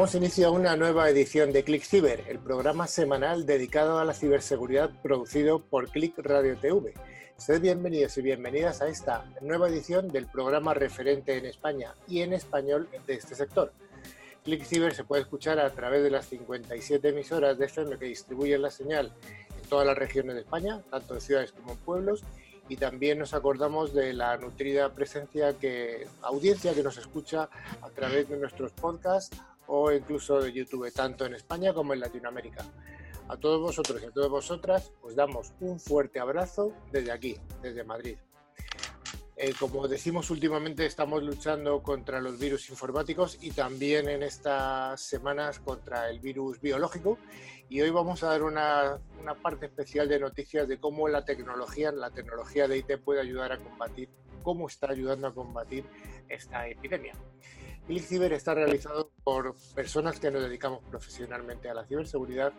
Damos inicio a una nueva edición de Click Ciber, el programa semanal dedicado a la ciberseguridad producido por Click Radio TV. Sed bienvenidos y bienvenidas a esta nueva edición del programa referente en España y en español de este sector. Click Ciber se puede escuchar a través de las 57 emisoras de FM que distribuyen la señal en todas las regiones de España, tanto en ciudades como en pueblos, y también nos acordamos de la nutrida presencia que audiencia que nos escucha a través de nuestros podcasts o incluso de YouTube, tanto en España como en Latinoamérica. A todos vosotros y a todas vosotras os damos un fuerte abrazo desde aquí, desde Madrid. Eh, como decimos últimamente, estamos luchando contra los virus informáticos y también en estas semanas contra el virus biológico. Y hoy vamos a dar una, una parte especial de noticias de cómo la tecnología, la tecnología de IT puede ayudar a combatir, cómo está ayudando a combatir esta epidemia. Click Ciber está realizado por personas que nos dedicamos profesionalmente a la ciberseguridad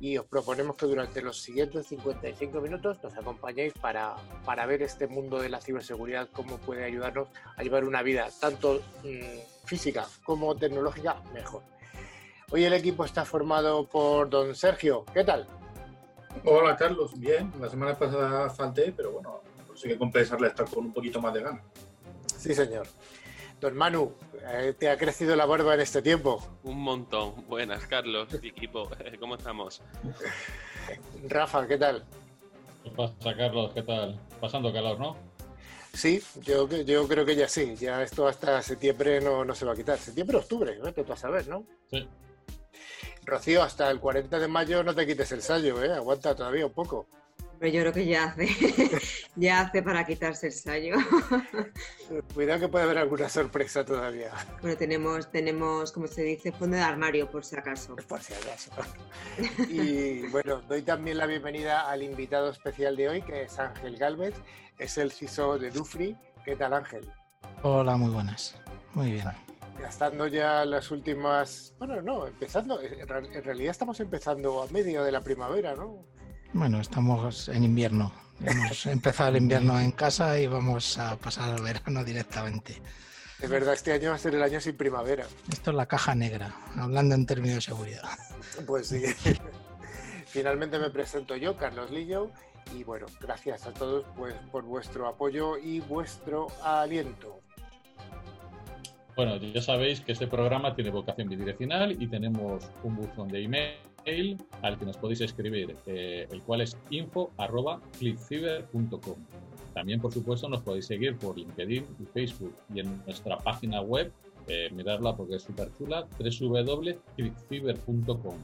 y os proponemos que durante los siguientes 55 minutos nos acompañéis para, para ver este mundo de la ciberseguridad, cómo puede ayudarnos a llevar una vida tanto mm, física como tecnológica mejor. Hoy el equipo está formado por don Sergio. ¿Qué tal? Hola Carlos, bien. La semana pasada falté, pero bueno, consigue compensarle estar con un poquito más de gana. Sí, señor. Don Manu, eh, ¿te ha crecido la barba en este tiempo? Un montón. Buenas, Carlos, equipo. ¿Cómo estamos? Rafa, ¿qué tal? ¿Qué pasa, Carlos? ¿Qué tal? Pasando calor, ¿no? Sí, yo, yo creo que ya sí. Ya esto hasta septiembre no, no se va a quitar. Septiembre, octubre, vete tú a saber, ¿no? Sí. Rocío, hasta el 40 de mayo no te quites el sallo, ¿eh? Aguanta todavía un poco. Pero yo creo que ya hace, ya hace para quitarse el sallo. Cuidado que puede haber alguna sorpresa todavía. Bueno, tenemos, tenemos, como se dice, fondo de armario, por si acaso. Por si acaso. Y bueno, doy también la bienvenida al invitado especial de hoy, que es Ángel Galvez, es el CISO de Dufri. ¿Qué tal, Ángel? Hola, muy buenas. Muy bien. Gastando ya las últimas. Bueno, no, empezando. En realidad estamos empezando a medio de la primavera, ¿no? Bueno, estamos en invierno. Hemos empezado el invierno en casa y vamos a pasar al verano directamente. Es verdad, este año va a ser el año sin primavera. Esto es la caja negra, hablando en términos de seguridad. Pues sí. Finalmente me presento yo, Carlos Lillo, y bueno, gracias a todos pues, por vuestro apoyo y vuestro aliento. Bueno, ya sabéis que este programa tiene vocación bidireccional y tenemos un buzón de email al que nos podéis escribir, eh, el cual es info.clickciber.com. También, por supuesto, nos podéis seguir por LinkedIn y Facebook y en nuestra página web, eh, mirarla porque es súper chula, www.clickciber.com.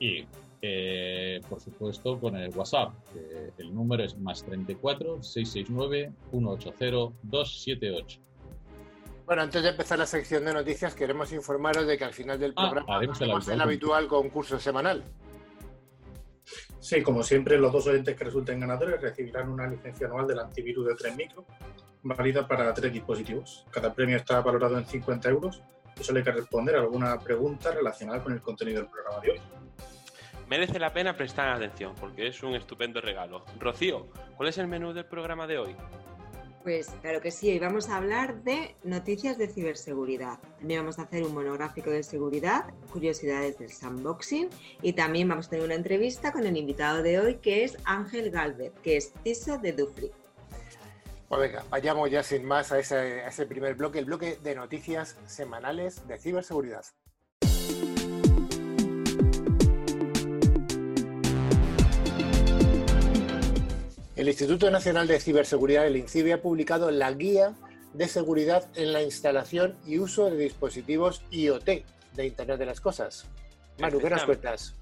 Y, eh, por supuesto, con el WhatsApp, el número es más 34 669 180 278. Bueno, antes de empezar la sección de noticias, queremos informaros de que al final del Ah, programa haremos el haremos el habitual. habitual concurso semanal. Sí, como siempre, los dos oyentes que resulten ganadores recibirán una licencia anual del antivirus de 3 micro, válida para tres dispositivos. Cada premio está valorado en 50 euros y solo hay que responder a alguna pregunta relacionada con el contenido del programa de hoy. Merece la pena prestar atención porque es un estupendo regalo. Rocío, ¿cuál es el menú del programa de hoy? Pues claro que sí, hoy vamos a hablar de noticias de ciberseguridad. También vamos a hacer un monográfico de seguridad, curiosidades del sandboxing y también vamos a tener una entrevista con el invitado de hoy que es Ángel Galvez, que es CISO de Dufri. Pues venga, vayamos ya sin más a ese, a ese primer bloque, el bloque de noticias semanales de ciberseguridad. El Instituto Nacional de Ciberseguridad, el INCIBE, ha publicado la Guía de Seguridad en la Instalación y Uso de Dispositivos IoT de Internet de las Cosas. Manu, ¿qué nos cuentas?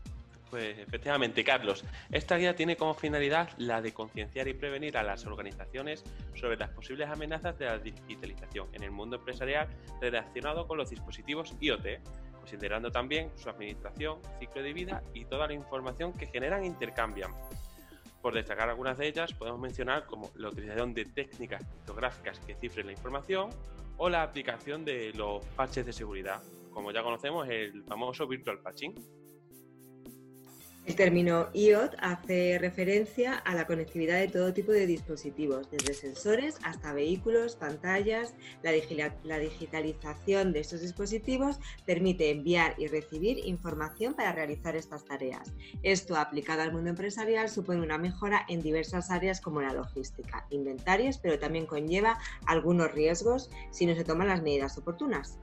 Pues efectivamente, Carlos, esta guía tiene como finalidad la de concienciar y prevenir a las organizaciones sobre las posibles amenazas de la digitalización en el mundo empresarial relacionado con los dispositivos IoT, considerando también su administración, ciclo de vida y toda la información que generan e intercambian. Por destacar algunas de ellas, podemos mencionar como la utilización de técnicas criptográficas que cifren la información o la aplicación de los parches de seguridad, como ya conocemos el famoso virtual patching. El término IoT hace referencia a la conectividad de todo tipo de dispositivos, desde sensores hasta vehículos, pantallas. La, digitalización de estos dispositivos permite enviar y recibir información para realizar estas tareas. Esto, aplicado al mundo empresarial, supone una mejora en diversas áreas como la logística, inventarios, pero también conlleva algunos riesgos si no se toman las medidas oportunas.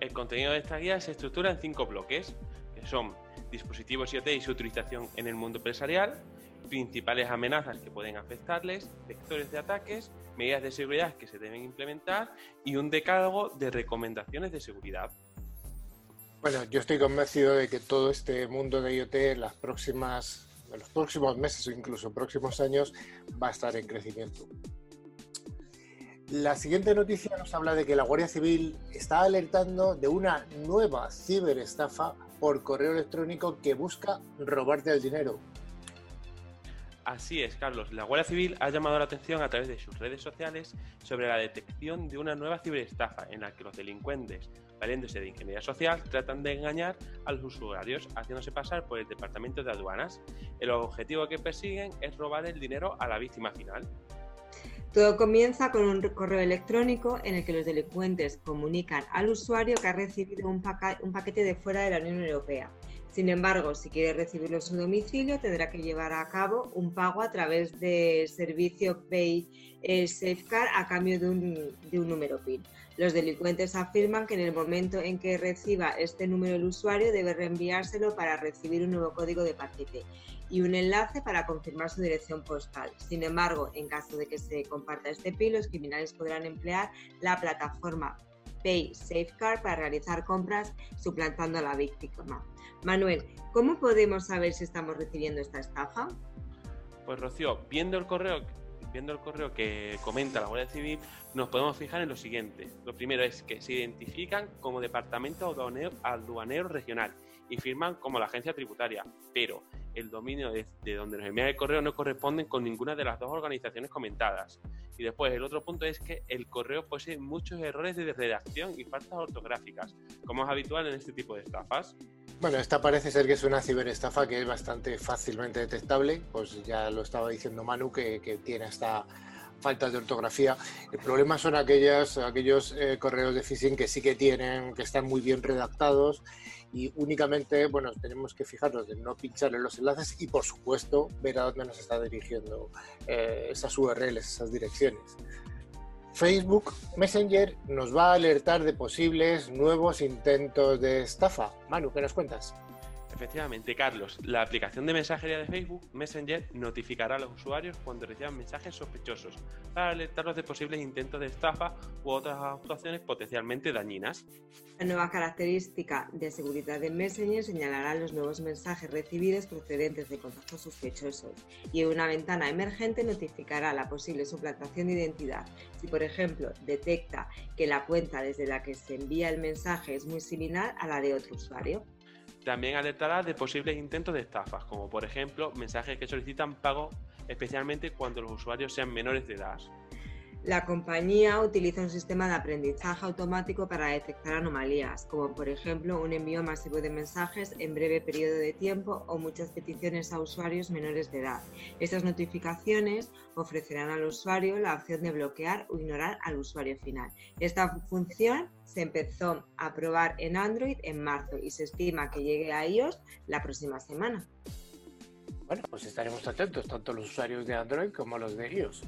El contenido de esta guía se estructura en cinco bloques, que son dispositivos IoT y su utilización en el mundo empresarial, principales amenazas que pueden afectarles, vectores de ataques, medidas de seguridad que se deben implementar y un decálogo de recomendaciones de seguridad. Bueno, yo estoy convencido de que todo este mundo de IoT en las próximas, en los próximos meses o incluso próximos años va a estar en crecimiento. La siguiente noticia nos habla de que la Guardia Civil está alertando de una nueva ciberestafa por correo electrónico que busca robarte el dinero. Así es, Carlos. La Guardia Civil ha llamado la atención a través de sus redes sociales sobre la detección de una nueva ciberestafa en la que los delincuentes, valiéndose de ingeniería social, tratan de engañar a los usuarios haciéndose pasar por el Departamento de Aduanas. El objetivo que persiguen es robar el dinero a la víctima final. Todo comienza con un correo electrónico en el que los delincuentes comunican al usuario que ha recibido un, paquete de fuera de la Unión Europea. Sin embargo, si quiere recibirlo en su domicilio, tendrá que llevar a cabo un pago a través del servicio Pay Safeguard a cambio de un, de un número PIN. Los delincuentes afirman que en el momento en que reciba este número el usuario debe reenviárselo para recibir un nuevo código de paquete y un enlace para confirmar su dirección postal. Sin embargo, en caso de que se comparta este PIN, los criminales podrán emplear la plataforma Pay Safeguard para realizar compras suplantando a la víctima. Manuel, ¿cómo podemos saber si estamos recibiendo esta estafa? Pues Rocío, viendo el correo, viendo el correo que comenta la Guardia Civil, nos podemos fijar en lo siguiente. Lo primero es que se identifican como Departamento Aduanero Regional y firman como la agencia tributaria, pero el dominio de, donde nos envían el correo no corresponde con ninguna de las dos organizaciones comentadas. Y después, el otro punto es que el correo posee muchos errores de redacción y faltas ortográficas, como es habitual en este tipo de estafas. Bueno, esta parece ser que es una ciberestafa que es bastante fácilmente detectable, pues ya lo estaba diciendo Manu, que, que tiene hasta faltas de ortografía. El problema son aquellos eh, correos de phishing que sí que tienen, que están muy bien redactados y únicamente, bueno, tenemos que fijarnos de no pinchar en los enlaces y, por supuesto, ver a dónde nos está dirigiendo eh, esas URLs, esas direcciones. Facebook Messenger nos va a alertar de posibles nuevos intentos de estafa. Manu, ¿qué nos cuentas? Efectivamente, Carlos, la aplicación de mensajería de Facebook, Messenger, notificará a los usuarios cuando reciban mensajes sospechosos para alertarlos de posibles intentos de estafa u otras actuaciones potencialmente dañinas. La nueva característica de seguridad de Messenger señalará los nuevos mensajes recibidos procedentes de contactos sospechosos y en una ventana emergente notificará la posible suplantación de identidad. Si, por ejemplo, detecta que la cuenta desde la que se envía el mensaje es muy similar a la de otro usuario. También alertará de posibles intentos de estafas, como por ejemplo mensajes que solicitan pago especialmente cuando los usuarios sean menores de edad. La compañía utiliza un sistema de aprendizaje automático para detectar anomalías, como por ejemplo un envío masivo de mensajes en breve periodo de tiempo o muchas peticiones a usuarios menores de edad. Estas notificaciones ofrecerán al usuario la opción de bloquear o ignorar al usuario final. Esta función se empezó a probar en Android en marzo y se estima que llegue a iOS la próxima semana. Bueno, pues estaremos atentos, tanto los usuarios de Android como los de iOS.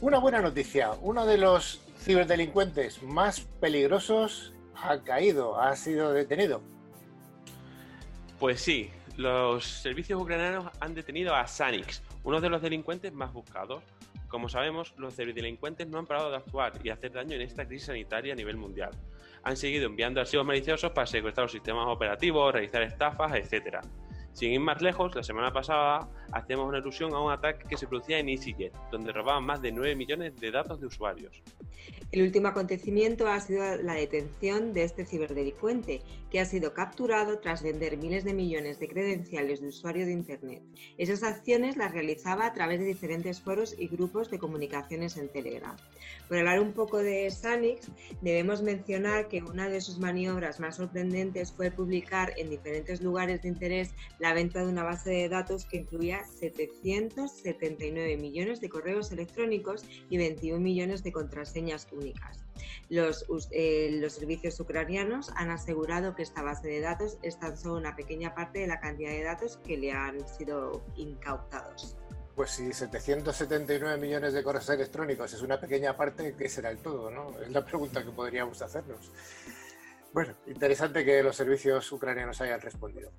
Una buena noticia, uno de los ciberdelincuentes más peligrosos ha caído, ha sido detenido. Pues sí, los servicios ucranianos han detenido a Sanix, uno de los delincuentes más buscados. Como sabemos, los ciberdelincuentes no han parado de actuar y hacer daño en esta crisis sanitaria a nivel mundial. Han seguido enviando archivos maliciosos para secuestrar los sistemas operativos, realizar estafas, etc. Sin ir más lejos, la semana pasada hacemos una alusión a un ataque que se producía en EasyJet, donde robaban más de 9 millones de datos de usuarios. El último acontecimiento ha sido la detención de este ciberdelincuente, que ha sido capturado tras vender miles de millones de credenciales de usuario de Internet. Esas acciones las realizaba a través de diferentes foros y grupos de comunicaciones en Telegram. Por hablar un poco de Sanix, debemos mencionar que una de sus maniobras más sorprendentes fue publicar en diferentes lugares de interés la venta de una base de datos que incluía 779 millones de correos electrónicos y 21 millones de contraseñas únicas. Los, eh, los, servicios ucranianos han asegurado que esta base de datos es tan solo una pequeña parte de la cantidad de datos que le han sido incautados. Pues si 779 millones de correos electrónicos es una pequeña parte, ¿qué será el todo? ¿no? Es la pregunta que podríamos hacernos. Bueno, interesante que los servicios ucranianos hayan respondido.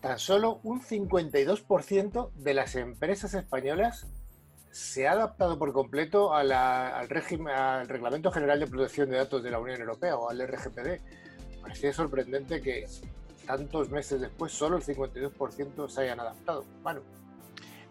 Tan solo un 52% de las empresas españolas se ha adaptado por completo al, régimen, al Reglamento General de Protección de Datos de la Unión Europea o al RGPD. Parecía sorprendente que tantos meses después solo el 52% se hayan adaptado. Bueno,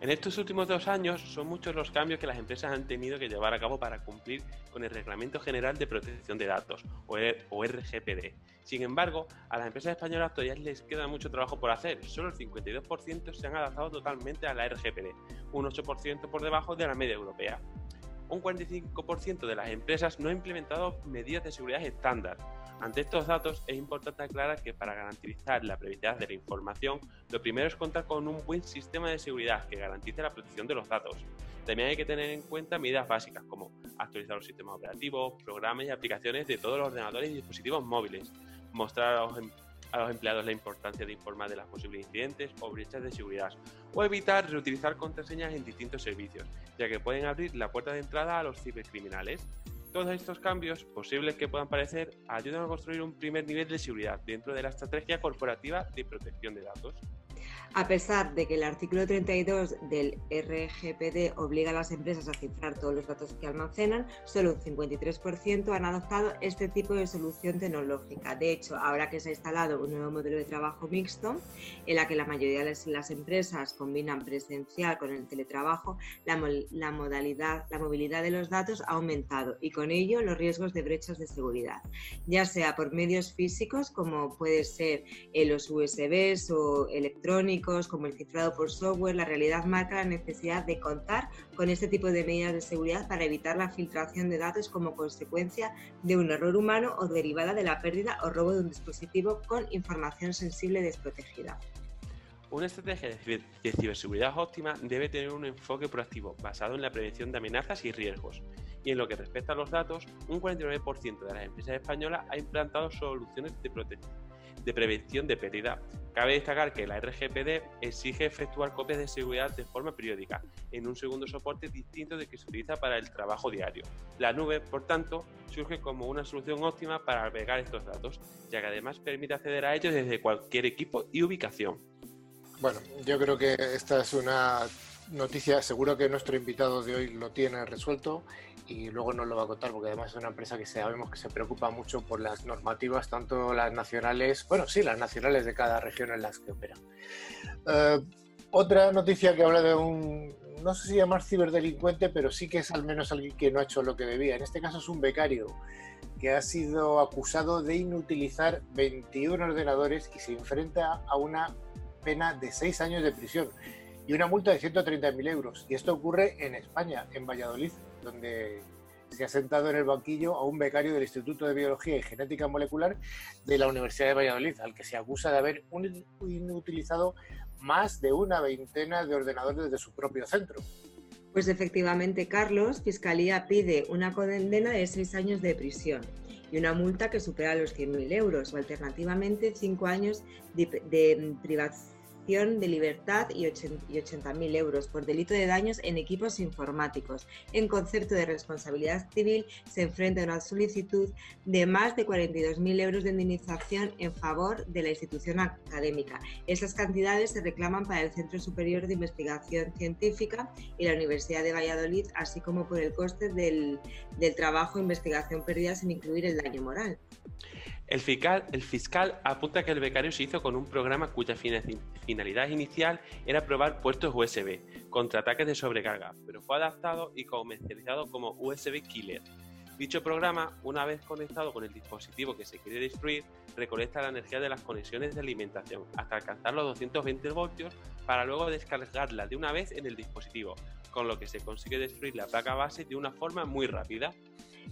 en estos últimos dos años son muchos los cambios que las empresas han tenido que llevar a cabo para cumplir con el Reglamento General de Protección de Datos, o RGPD. Sin embargo, a las empresas españolas todavía les queda mucho trabajo por hacer. Solo el 52% se han adaptado totalmente a la RGPD, un 8% por debajo de la media europea un 45% de las empresas no ha implementado medidas de seguridad estándar. Ante estos datos, es importante aclarar que para garantizar la privacidad de la información, lo primero es contar con un buen sistema de seguridad que garantice la protección de los datos. También hay que tener en cuenta medidas básicas como actualizar los sistemas operativos, programas y aplicaciones de todos los ordenadores y dispositivos móviles, mostrar a los em- a los empleados la importancia de informar de las posibles incidentes o brechas de seguridad, o evitar reutilizar contraseñas en distintos servicios, ya que pueden abrir la puerta de entrada a los cibercriminales. Todos estos cambios, posibles que puedan parecer, ayudan a construir un primer nivel de seguridad dentro de la estrategia corporativa de protección de datos. A pesar de que el artículo 32 del RGPD obliga a las empresas a cifrar todos los datos que almacenan, solo un 53% han adoptado este tipo de solución tecnológica. De hecho, ahora que se ha instalado un nuevo modelo de trabajo mixto, en la que la mayoría de las empresas combinan presencial con el teletrabajo, la, modalidad, la movilidad de los datos ha aumentado y con ello los riesgos de brechas de seguridad, ya sea por medios físicos como puede ser los USBs o electrónicos, como el cifrado por software, la realidad marca la necesidad de contar con este tipo de medidas de seguridad para evitar la filtración de datos como consecuencia de un error humano o derivada de la pérdida o robo de un dispositivo con información sensible desprotegida. Una estrategia de ciberseguridad óptima debe tener un enfoque proactivo basado en la prevención de amenazas y riesgos. Y en lo que respecta a los datos, un 49% de las empresas españolas ha implantado soluciones de protección de prevención de pérdida. Cabe destacar que la RGPD exige efectuar copias de seguridad de forma periódica, en un segundo soporte distinto de que se utiliza para el trabajo diario. La nube, por tanto, surge como una solución óptima para albergar estos datos, ya que además permite acceder a ellos desde cualquier equipo y ubicación. Bueno, yo creo que esta es una noticia, seguro que nuestro invitado de hoy lo tiene resuelto y luego nos lo va a contar porque además es una empresa que sabemos que se preocupa mucho por las normativas, tanto las nacionales, bueno, sí, las nacionales de cada región en las que opera. Eh, otra noticia que habla de un, no sé si llamar ciberdelincuente, pero sí que es al menos alguien que no ha hecho lo que debía. En este caso es un becario que ha sido acusado de inutilizar 21 ordenadores y se enfrenta a una pena de 6 años de prisión y una multa de 130.000 euros. Y esto ocurre en España, en Valladolid donde se ha sentado en el banquillo a un becario del Instituto de Biología y Genética Molecular de la Universidad de Valladolid, al que se acusa de haber inutilizado más de una veintena de ordenadores de su propio centro. Pues efectivamente, Carlos, Fiscalía pide una condena de seis años de prisión y una multa que supera los 100.000 euros o alternativamente cinco años de, de de libertad y 80.000 euros por delito de daños en equipos informáticos. En concepto de responsabilidad civil se enfrenta a una solicitud de más de 42.000 euros de indemnización en favor de la institución académica. Esas cantidades se reclaman para el Centro Superior de Investigación Científica y la Universidad de Valladolid, así como por el coste del, del trabajo e investigación perdida sin incluir el daño moral. El fiscal, apunta que el becario se hizo con un programa cuya finalidad inicial era probar puertos USB contra ataques de sobrecarga, pero fue adaptado y comercializado como USB Killer. Dicho programa, una vez conectado con el dispositivo que se quiere destruir, recolecta la energía de las conexiones de alimentación hasta alcanzar los 220 voltios para luego descargarla de una vez en el dispositivo, con lo que se consigue destruir la placa base de una forma muy rápida.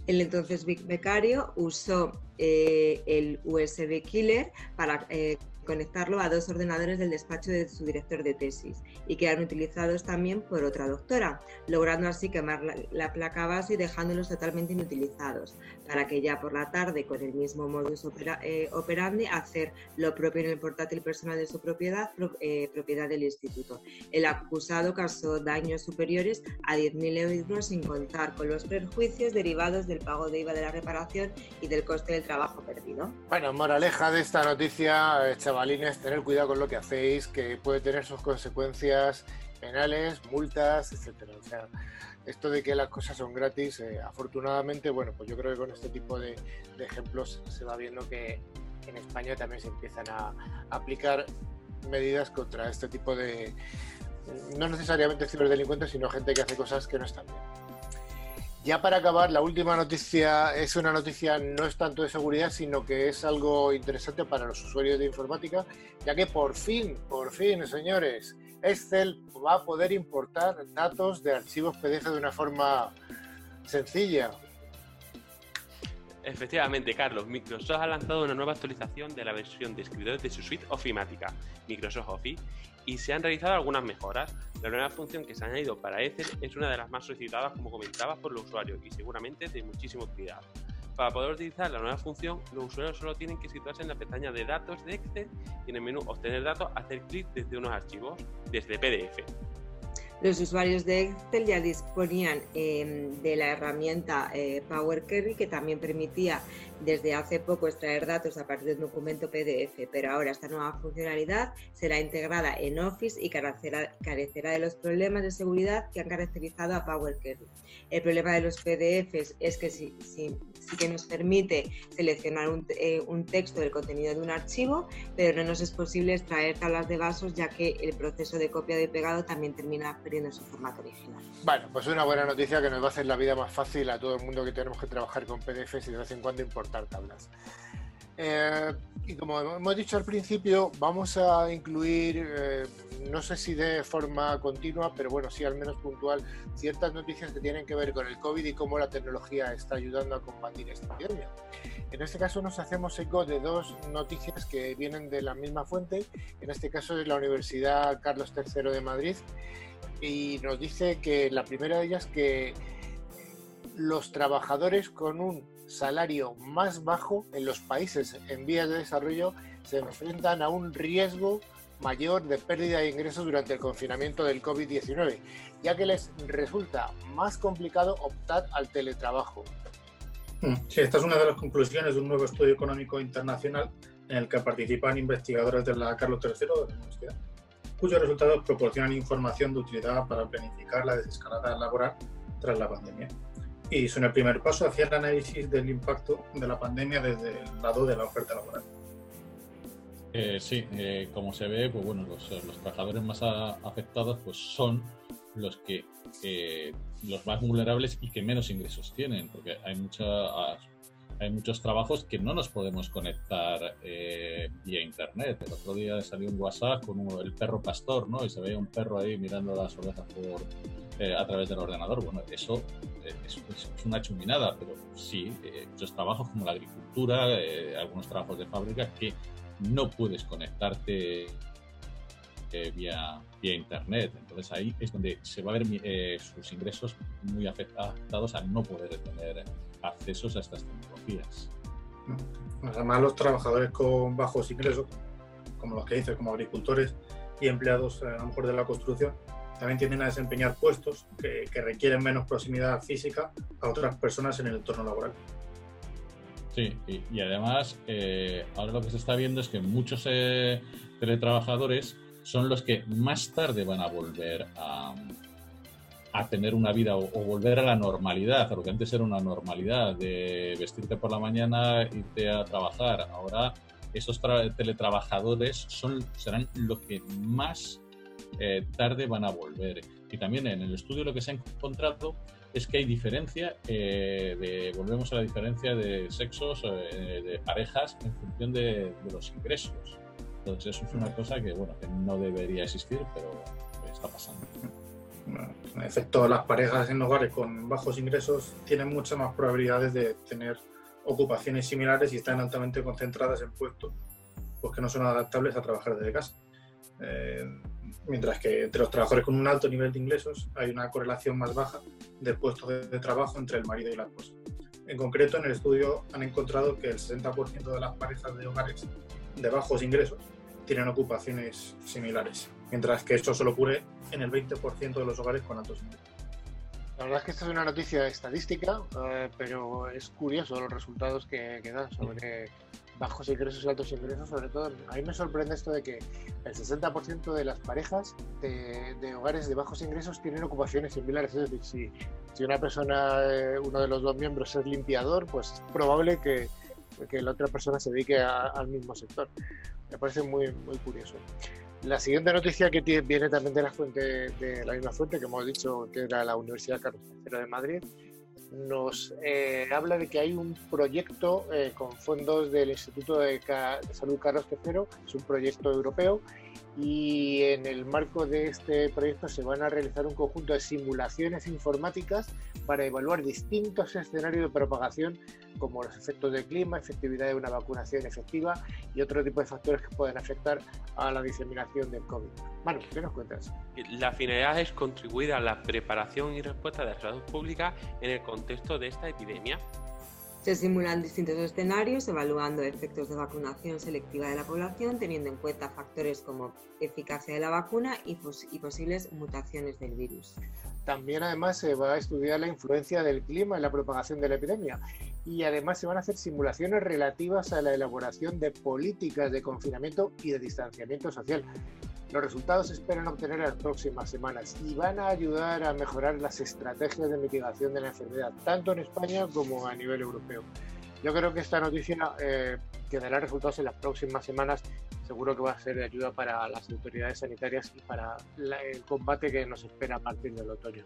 El entonces becario usó eh, el USB Killer para eh, conectarlo a dos ordenadores del despacho de su director de tesis y que utilizados también por otra doctora, logrando así quemar la, placa base y dejándolos totalmente inutilizados, para que ya por la tarde, con el mismo modus eh, operandi, hacer lo propio en el portátil personal de su propiedad, eh, propiedad del instituto. El acusado causó daños superiores a 10.000 euros sin contar con los perjuicios derivados del pago de IVA de la reparación y del coste del trabajo perdido. Bueno, moraleja de esta noticia, chaval chavalines, tener cuidado con lo que hacéis, que puede tener sus consecuencias penales, multas, etcétera. O sea, esto de que las cosas son gratis, eh, afortunadamente, bueno, pues yo creo que con este tipo de, ejemplos se va viendo que en España también se empiezan a, aplicar medidas contra este tipo de, no necesariamente ciberdelincuentes, sino gente que hace cosas que no están bien. Ya para acabar, la última noticia es una noticia no es tanto de seguridad, sino que es algo interesante para los usuarios de informática, ya que por fin, por fin, señores, Excel va a poder importar datos de archivos PDF de una forma sencilla. Efectivamente, Carlos, Microsoft ha lanzado una nueva actualización de la versión de escritorio de su suite ofimática, Microsoft Office, y se han realizado algunas mejoras. La nueva función que se ha añadido para Excel es una de las más solicitadas, como comentaba, por los usuarios y seguramente de muchísimo utilidad. Para poder utilizar la nueva función, los usuarios solo tienen que situarse en la pestaña de datos de Excel y en el menú Obtener datos hacer clic desde unos archivos, desde PDF. Los usuarios de Excel ya disponían em, de la herramienta eh, Power Query que también permitía desde hace poco extraer datos a partir de un documento PDF, pero ahora esta nueva funcionalidad será integrada en Office y carecerá, de los problemas de seguridad que han caracterizado a Power Query. El problema de los PDFs es que si, sí que nos permite seleccionar un, eh, un, texto del contenido de un archivo, pero no nos es posible extraer tablas de vasos ya que el proceso de copia y pegado también termina perdiendo su formato original. Bueno, pues una buena noticia que nos va a hacer la vida más fácil a todo el mundo que tenemos que trabajar con PDFs y de vez en cuando importar tablas. Eh, y como hemos dicho al principio, vamos a incluir, eh, no sé si de forma continua, pero bueno, sí al menos puntual, ciertas noticias que tienen que ver con el COVID y cómo la tecnología está ayudando a combatir esta epidemia. En este caso nos hacemos eco de dos noticias que vienen de la misma fuente, en este caso de la Universidad Carlos III de Madrid, y nos dice que la primera de ellas que los trabajadores con un salario más bajo en los países en vías de desarrollo se enfrentan a un riesgo mayor de pérdida de ingresos durante el confinamiento del COVID-19, ya que les resulta más complicado optar al teletrabajo. Mm, sí, esta es una de las conclusiones de un nuevo estudio económico internacional en el que participan investigadores de la Carlos III de la Universidad cuyos resultados proporcionan información de utilidad para planificar la desescalada laboral tras la pandemia. Y son el primer paso hacia el análisis del impacto de la pandemia desde el lado de la oferta laboral. Eh, sí, eh, como se ve, pues bueno, los, trabajadores más afectados pues son los que eh, los más vulnerables y que menos ingresos tienen, porque hay mucha hay muchos trabajos que no nos podemos conectar eh, vía internet. El otro día salió un WhatsApp con el perro pastor, ¿no? Y se veía un perro ahí mirando las ovejas por, eh, a través del ordenador. Bueno, eso eh, es, una chuminada, pero sí, muchos trabajos como la agricultura, algunos trabajos de fábrica que no puedes conectarte vía, vía internet. Entonces ahí es donde se va a ver sus ingresos muy afectados a no poder tener accesos a estas tecnologías. Además, los trabajadores con bajos ingresos, como los que dice, como agricultores y empleados a lo mejor de la construcción, también tienden a desempeñar puestos que, requieren menos proximidad física a otras personas en el entorno laboral. Sí, y, además eh, ahora lo que se está viendo es que muchos eh, teletrabajadores son los que más tarde van a volver a, a tener una vida o, volver a la normalidad, a lo que antes era una normalidad de vestirte por la mañana, irte a trabajar. Ahora esos teletrabajadores son, serán lo que más eh, tarde van a volver. Y también en el estudio lo que se ha encontrado es que hay diferencia, eh, de, volvemos a la diferencia de sexos, eh, de parejas en función de, los ingresos. Entonces eso es una cosa que, bueno, que no debería existir, pero está pasando. En efecto, las parejas en hogares con bajos ingresos tienen muchas más probabilidades de tener ocupaciones similares y están altamente concentradas en puestos pues, que no son adaptables a trabajar desde casa. Eh, mientras que entre los trabajadores con un alto nivel de ingresos hay una correlación más baja de puestos de, trabajo entre el marido y la esposa. En concreto, en el estudio han encontrado que el 60% de las parejas de hogares de bajos ingresos tienen ocupaciones similares, mientras que esto solo ocurre en el 20% de los hogares con altos ingresos. La verdad es que esta es una noticia estadística, eh, pero es curioso los resultados que, que dan sobre bajos ingresos y altos ingresos, sobre todo, a mí me sorprende esto de que el 60% de las parejas de, hogares de bajos ingresos tienen ocupaciones similares. Es decir, si, si una persona, eh, uno de los dos miembros es limpiador, pues es probable que, que la otra persona se dedique al mismo sector. Me parece muy, muy curioso. La siguiente noticia que viene también de la fuente, de la misma fuente que hemos dicho, que era la Universidad Carlos III de Madrid, nos eh, habla de que hay un proyecto eh, con fondos del Instituto de, Salud Carlos III, es un proyecto europeo, y en el marco de este proyecto se van a realizar un conjunto de simulaciones informáticas para evaluar distintos escenarios de propagación como los efectos del clima, efectividad de una vacunación efectiva y otro tipo de factores que pueden afectar a la diseminación del COVID. Manu, ¿qué nos cuentas? La finalidad es contribuir a la preparación y respuesta de la salud pública en el contexto de esta epidemia. Se simulan distintos escenarios evaluando efectos de vacunación selectiva de la población, teniendo en cuenta factores como eficacia de la vacuna y, posibles mutaciones del virus. También además se va a estudiar la influencia del clima en la propagación de la epidemia y además se van a hacer simulaciones relativas a la elaboración de políticas de confinamiento y de distanciamiento social. Los resultados se esperan obtener en las próximas semanas y van a ayudar a mejorar las estrategias de mitigación de la enfermedad, tanto en España como a nivel europeo. Yo creo que esta noticia eh, que dará resultados en las próximas semanas seguro que va a ser de ayuda para las autoridades sanitarias y para el combate que nos espera a partir del otoño.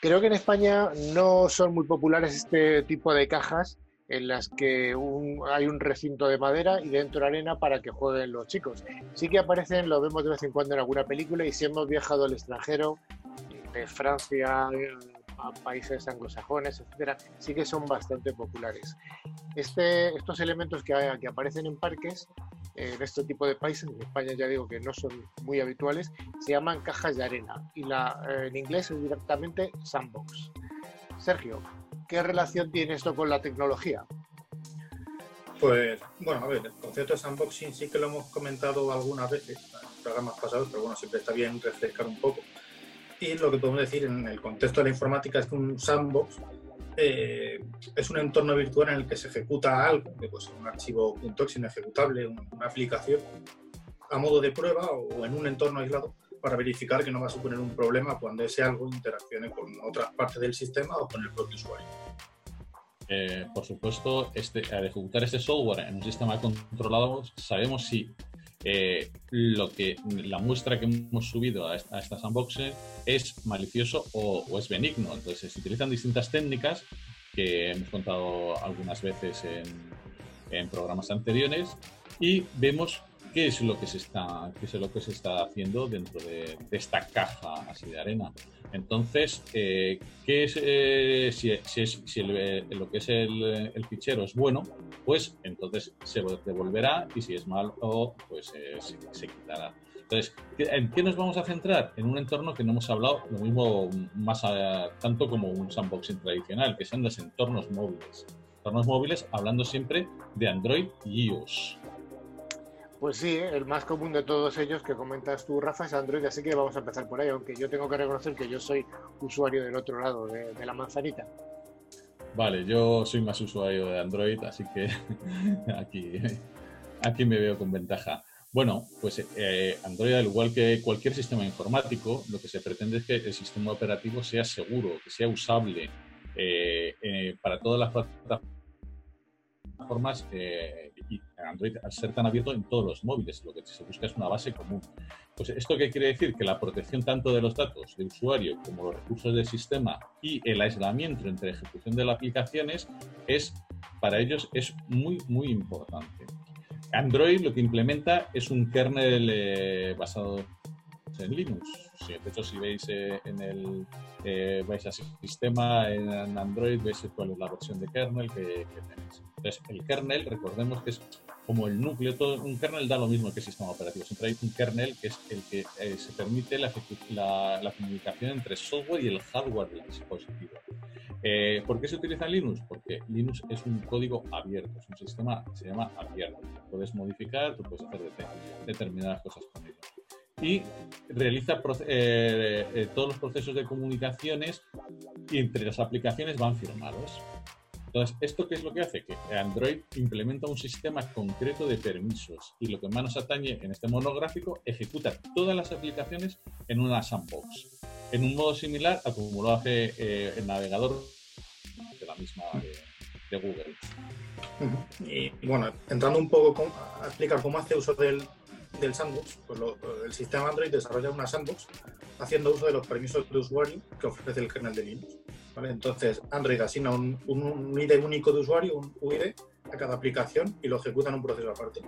Creo que en España no son muy populares este tipo de cajas en las que hay un recinto de madera y dentro arena para que jueguen los chicos. Sí que aparecen, lo vemos de vez en cuando en alguna película y si hemos viajado al extranjero, de Francia a países anglosajones, etcétera, sí que son bastante populares. Este, estos elementos que, que aparecen en parques en este tipo de países, en España ya digo que no son muy habituales, se llaman cajas de arena y la, eh, en inglés es directamente sandbox. Sergio, ¿qué relación tiene esto con la tecnología? Pues bueno, a ver, el concepto de sandboxing sí que lo hemos comentado algunas veces en programas pasados, pero bueno, siempre está bien refrescar un poco. Y lo que podemos decir en el contexto de la informática es que un sandbox eh, es un entorno virtual en el que se ejecuta algo, pues un archivo .exe ejecutable, una aplicación, a modo de prueba o en un entorno aislado para verificar que no va a suponer un problema cuando ese algo interaccione con otras partes del sistema o con el propio usuario. Eh, por supuesto, este, al ejecutar este software en un sistema controlado, sabemos si eh, lo que la muestra que hemos subido a esta, sandbox es malicioso o, es benigno. Entonces, se utilizan distintas técnicas que hemos contado algunas veces en, programas anteriores y vemos qué es lo que se está, qué es lo que se está haciendo dentro de, esta caja así de arena. Entonces, eh, ¿qué es, eh, si, es, si lo que es el, el, fichero es bueno, pues entonces se devolverá y si es malo, pues eh, se, quitará. Entonces, ¿en qué nos vamos a centrar? En un entorno que no hemos hablado lo mismo más tanto como un sandboxing tradicional, que son los entornos móviles. Entornos móviles hablando siempre de Android y iOS. Pues sí, el más común de todos ellos que comentas tú, Rafa, es Android, así que vamos a empezar por ahí, aunque yo tengo que reconocer que yo soy usuario del otro lado de, la manzanita. Vale, yo soy más usuario de Android, así que aquí, aquí me veo con ventaja. Bueno, pues eh, Android, al igual que cualquier sistema informático, lo que se pretende es que el sistema operativo sea seguro, que sea usable eh, eh, para todas las plataformas Android al ser tan abierto en todos los móviles, lo que se busca es una base común. Pues esto qué quiere decir que la protección tanto de los datos de usuario como los recursos del sistema y el aislamiento entre ejecución de las aplicaciones es para ellos es muy muy importante. Android lo que implementa es un kernel eh, basado en Linux. de hecho, si veis eh, en el eh, vais a sistema en Android, veis cuál es la versión de kernel que, tenéis. Entonces, el kernel, recordemos que es como el núcleo, todo un kernel da lo mismo que el sistema operativo. Siempre hay un kernel que es el que se permite la, la, comunicación entre software y el hardware del dispositivo. Eh, ¿Por qué se utiliza Linux? Porque Linux es un código abierto, es un sistema que se llama abierto. Puedes modificar, tú puedes hacer determinadas cosas con ello. Y realiza eh, eh, todos los procesos de comunicaciones y entre las aplicaciones van firmados. Entonces, ¿esto qué es lo que hace? Que Android implementa un sistema concreto de permisos y lo que más nos atañe en este monográfico, ejecuta todas las aplicaciones en una sandbox en un modo similar a como lo hace eh, el navegador de la misma de, Google. Y bueno, entrando un poco a explicar cómo hace uso del, del sandbox, pues el sistema Android desarrolla una sandbox haciendo uso de los permisos de usuario que ofrece el kernel de Linux. Entonces, Android asigna un, un, un, ID único de usuario, un UID, a cada aplicación y lo ejecuta en un proceso aparte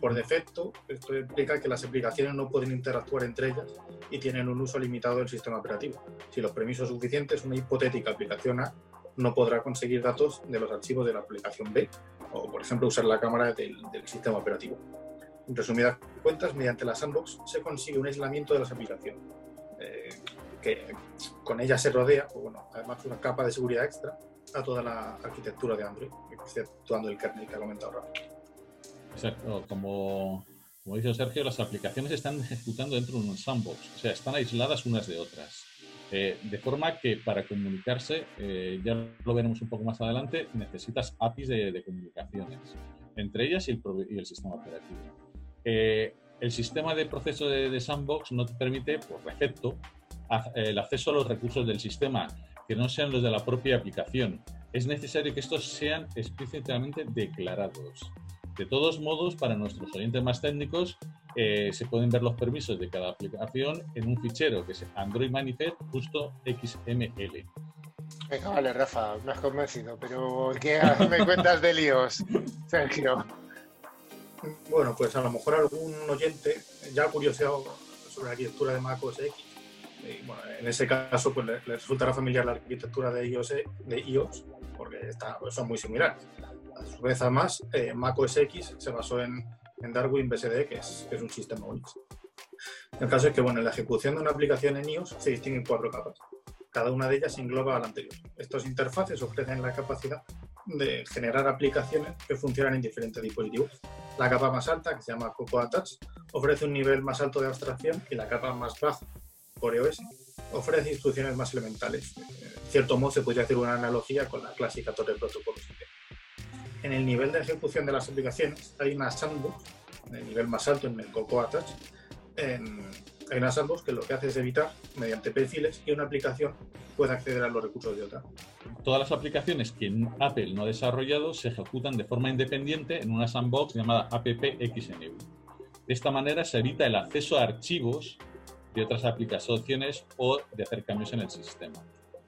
por defecto, esto implica que las aplicaciones no pueden interactuar entre ellas y tienen un uso limitado del sistema operativo. Si los permisos suficientes, una hipotética aplicación A no podrá conseguir datos de los archivos de la aplicación B o, por ejemplo, usar la cámara del, sistema operativo. En resumidas cuentas, mediante la sandbox se consigue un aislamiento de las aplicaciones, eh, que con ella se rodea, pues bueno, además una capa de seguridad extra a toda la arquitectura de Android, exceptuando el kernel que ha comentado Rafa. Exacto, como, como dice Sergio, las aplicaciones están ejecutando dentro de un sandbox, o sea, están aisladas unas de otras. Eh, de forma que para comunicarse, eh, ya lo veremos un poco más adelante, necesitas APIs de, comunicaciones, entre ellas y el, y el sistema operativo. Eh, el sistema de proceso de, de, sandbox no te permite, por defecto, el acceso a los recursos del sistema que no sean los de la propia aplicación. Es necesario que estos sean explícitamente declarados. De todos modos, para nuestros oyentes más técnicos, eh, se pueden ver los permisos de cada aplicación en un fichero que es Android Manifest justo XML. Venga, vale, Rafa, me has convencido, pero ¿qué me cuentas de líos, Sergio? Bueno, pues a lo mejor algún oyente ya ha curioseado sobre la arquitectura de Mac OS X. bueno, en ese caso, pues le, resultará familiar la arquitectura de iOS, de iOS porque está, son muy similares a su vez, además, eh, Mac OS X se basó en, Darwin BSD, que es, un sistema Unix. El caso es que, bueno, en la ejecución de una aplicación en iOS se distinguen cuatro capas. Cada una de ellas engloba a la anterior. Estas interfaces ofrecen la capacidad de generar aplicaciones que funcionan en diferentes dispositivos. La capa más alta, que se llama Cocoa Touch, ofrece un nivel más alto de abstracción y la capa más baja, Core OS, ofrece instrucciones más elementales. En cierto modo, se podría hacer una analogía con la clásica torre de protocolos en el nivel de ejecución de las aplicaciones hay una sandbox, en el nivel más alto, en el Cocoa Touch, hay una sandbox que lo que hace es evitar, mediante perfiles, que una aplicación pueda acceder a los recursos de otra. Todas las aplicaciones que Apple no ha desarrollado se ejecutan de forma independiente en una sandbox llamada AppXNU. De esta manera se evita el acceso a archivos de otras aplicaciones o de hacer cambios en el sistema.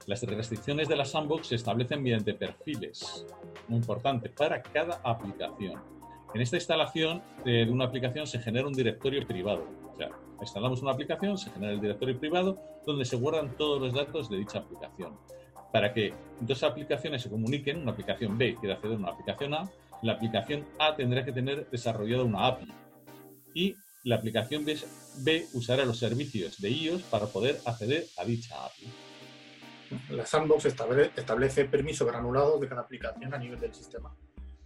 Las restricciones de la sandbox se establecen mediante perfiles, muy importante, para cada aplicación. En esta instalación de una aplicación se genera un directorio privado. O sea, instalamos una aplicación, se genera el directorio privado donde se guardan todos los datos de dicha aplicación. Para que dos aplicaciones se comuniquen, una aplicación B quiere acceder a una aplicación A, la aplicación A tendrá que tener desarrollada una API y la aplicación B usará los servicios de iOS para poder acceder a dicha API. La sandbox establece permisos granulados de cada aplicación a nivel del sistema.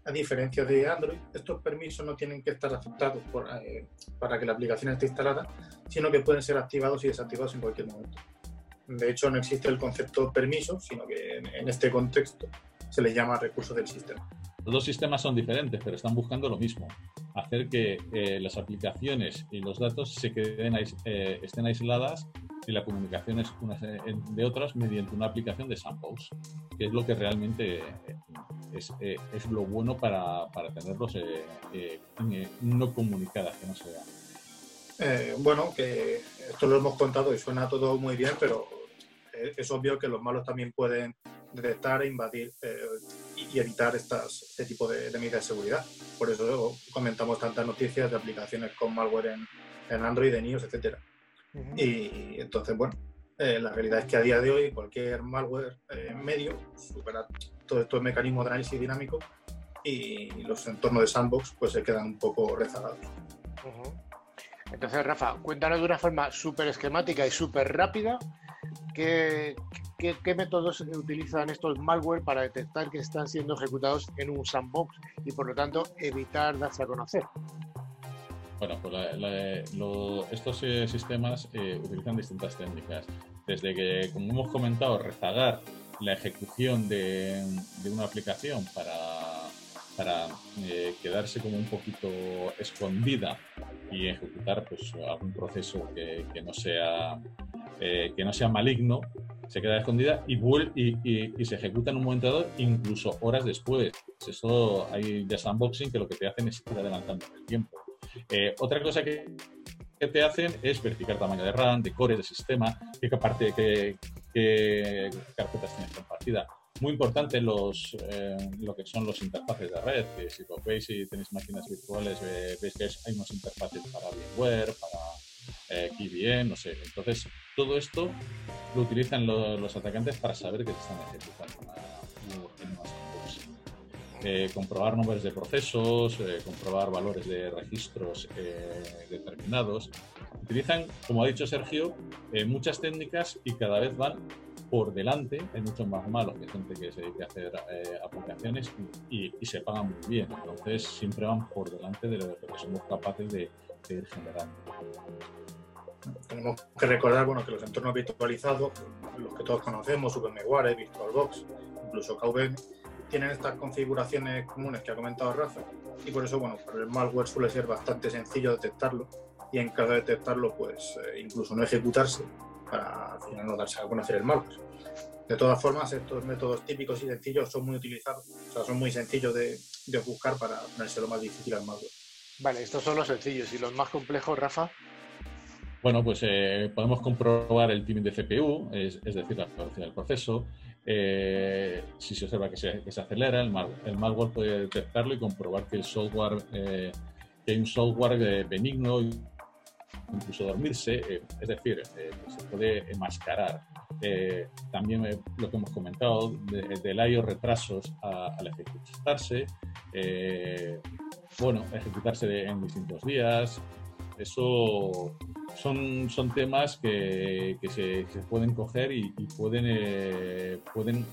A diferencia de Android, estos permisos no tienen que estar aceptados eh, para que la aplicación esté instalada, sino que pueden ser activados y desactivados en cualquier momento. De hecho, no existe el concepto permiso, sino que en este contexto se le llama recurso del sistema. Los dos sistemas son diferentes, pero están buscando lo mismo, hacer que eh, las aplicaciones y los datos se queden, eh, estén aisladas y la comunicación es unas de otras mediante una aplicación de sandbox, que es lo que realmente eh, es, es lo bueno para, para tenerlos no comunicadas, que no se vean. bueno, que esto lo hemos contado y suena todo muy bien, pero es obvio que los malos también pueden detectar e invadir y evitar estas, este tipo de, medidas de seguridad. Por eso comentamos tantas noticias de aplicaciones con malware en, en Android, en iOS, etc. Y entonces, bueno, eh, la realidad es que a día de hoy cualquier malware eh, medio supera todo estos mecanismos de análisis dinámico y los entornos de sandbox pues se quedan un poco rezagados. Entonces, Rafa, cuéntanos de una forma súper esquemática y súper rápida qué, qué, métodos utilizan estos malware para detectar que están siendo ejecutados en un sandbox y por lo tanto evitar darse a conocer. Bueno, pues estos eh, sistemas eh, utilizan distintas técnicas. Desde que, como hemos comentado, rezagar la ejecución de, una aplicación para, para eh, quedarse como un poquito escondida y ejecutar pues, algún proceso que, que no sea que no sea maligno, se queda escondida y, y, y, se ejecuta en un momento dado, incluso horas después. Eso hay de sandboxing que lo que te hacen es ir adelantando el tiempo. Eh, otra cosa que, que, te hacen es verificar tamaño de RAM, de core, de sistema, qué, parte, qué, qué carpetas tienes compartida. Muy importante los, eh, lo que son los interfaces de red, que si lo veis y tenéis máquinas virtuales, veis que hay unos interfaces para VMware, para eh, KVM, no sé. Entonces, todo esto lo utilizan los atacantes para saber que se están ejecutando en una eh, comprobar nombres de procesos, eh, comprobar valores de registros eh, determinados. Utilizan, como ha dicho Sergio, muchas técnicas y cada vez van por delante. Hay muchos más malos que gente que se dedica a hacer aplicaciones y, se pagan muy bien. Entonces siempre van por delante de lo, que somos capaces de, de ir generando. Tenemos que recordar bueno, que los entornos virtualizados, los que todos conocemos, VMware, VirtualBox, incluso KVM, tienen estas configuraciones comunes que ha comentado Rafa y por eso, bueno, para el malware suele ser bastante sencillo detectarlo y en caso de detectarlo, pues eh, incluso no ejecutarse para al final no darse a conocer el malware. De todas formas, estos métodos típicos y sencillos son muy utilizados, o sea, son muy sencillos de, de buscar para ponerse lo más difícil al malware. Vale, estos son los sencillos y los más complejos, Rafa. Bueno, pues eh, podemos comprobar el timing de CPU, es, decir, la velocidad del proceso. Eh, si se observa que se, acelera, el, malware puede detectarlo y comprobar que el software, eh, que hay un software benigno, incluso dormirse, es decir, se puede enmascarar. también lo que hemos comentado del IO retrasos al ejecutarse, bueno, ejecutarse en distintos días. Eso son, son temas que, que se, pueden coger y, pueden, eh, pueden